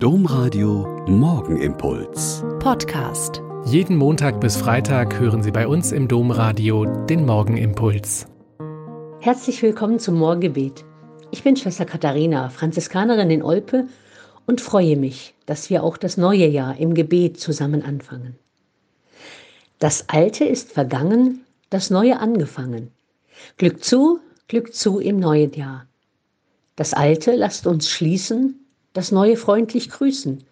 Domradio Morgenimpuls. Podcast. Jeden Montag bis Freitag hören Sie bei uns im Domradio den Morgenimpuls. Herzlich willkommen zum Morgengebet. Ich bin Schwester Katharina, Franziskanerin in Olpe und freue mich, dass wir auch das neue Jahr im Gebet zusammen anfangen. Das Alte ist vergangen, das Neue angefangen. Glück zu, Glück zu im neuen Jahr. Das Alte lasst uns schließen, das Neue freundlich grüßen.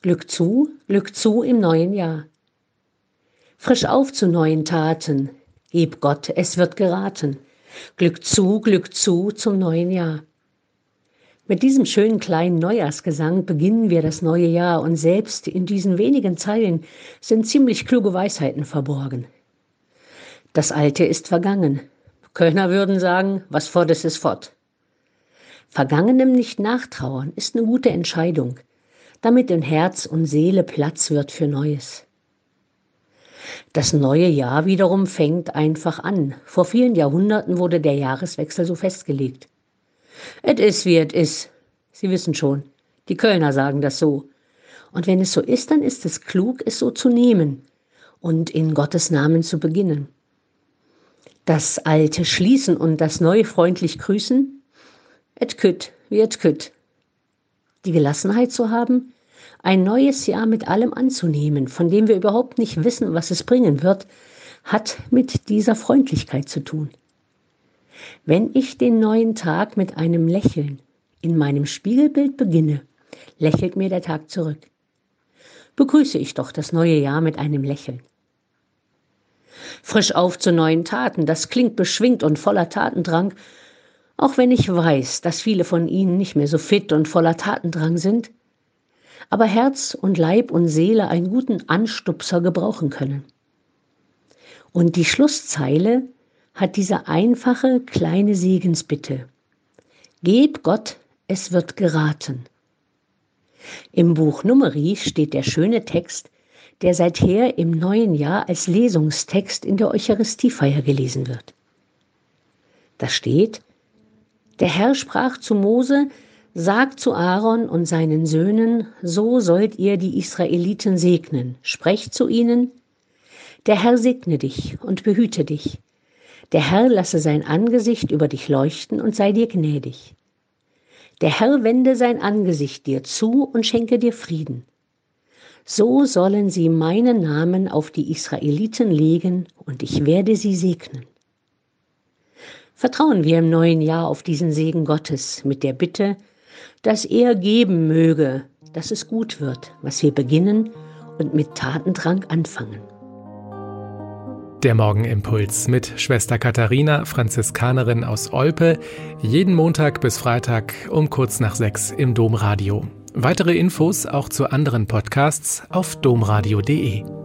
Glück zu, Glück zu im neuen Jahr. Frisch auf zu neuen Taten, gib Gott, es wird geraten. Glück zu, Glück zu zum neuen Jahr. Mit diesem schönen kleinen Neujahrsgesang beginnen wir das neue Jahr und selbst in diesen wenigen Zeilen sind ziemlich kluge Weisheiten verborgen. Das Alte ist vergangen. Kölner würden sagen, was fort ist, ist fort. Vergangenem nicht nachtrauern ist eine gute Entscheidung, damit in Herz und Seele Platz wird für Neues. Das neue Jahr wiederum fängt einfach an. Vor vielen Jahrhunderten wurde der Jahreswechsel so festgelegt. Et is wie et is. Sie wissen schon, die Kölner sagen das so. Und wenn es so ist, dann ist es klug, es so zu nehmen und in Gottes Namen zu beginnen. Das Alte schließen und das Neue freundlich grüßen, et kütt, wie et kütt. Die Gelassenheit zu haben, ein neues Jahr mit allem anzunehmen, von dem wir überhaupt nicht wissen, was es bringen wird, hat mit dieser Freundlichkeit zu tun. Wenn ich den neuen Tag mit einem Lächeln in meinem Spiegelbild beginne, lächelt mir der Tag zurück. Begrüße ich doch das neue Jahr mit einem Lächeln. Frisch auf zu neuen Taten, das klingt beschwingt und voller Tatendrang, auch wenn ich weiß, dass viele von ihnen nicht mehr so fit und voller Tatendrang sind, aber Herz und Leib und Seele einen guten Anstupser gebrauchen können. Und die Schlusszeile hat diese einfache kleine Segensbitte. Geb Gott, es wird geraten. Im Buch Numeri steht der schöne Text, der seither im neuen Jahr als Lesungstext in der Eucharistiefeier gelesen wird. Da steht, der Herr sprach zu Mose, Sagt zu Aaron und seinen Söhnen, so sollt ihr die Israeliten segnen. Sprecht zu ihnen, der Herr segne dich und behüte dich. Der Herr lasse sein Angesicht über dich leuchten und sei dir gnädig. Der Herr wende sein Angesicht dir zu und schenke dir Frieden. So sollen sie meinen Namen auf die Israeliten legen und ich werde sie segnen. Vertrauen wir im neuen Jahr auf diesen Segen Gottes mit der Bitte, dass er geben möge, dass es gut wird, was wir beginnen und mit Tatendrang anfangen. Der Morgenimpuls mit Schwester Katharina, Franziskanerin aus Olpe, jeden Montag bis Freitag um kurz nach sechs im Domradio. Weitere Infos auch zu anderen Podcasts auf domradio.de.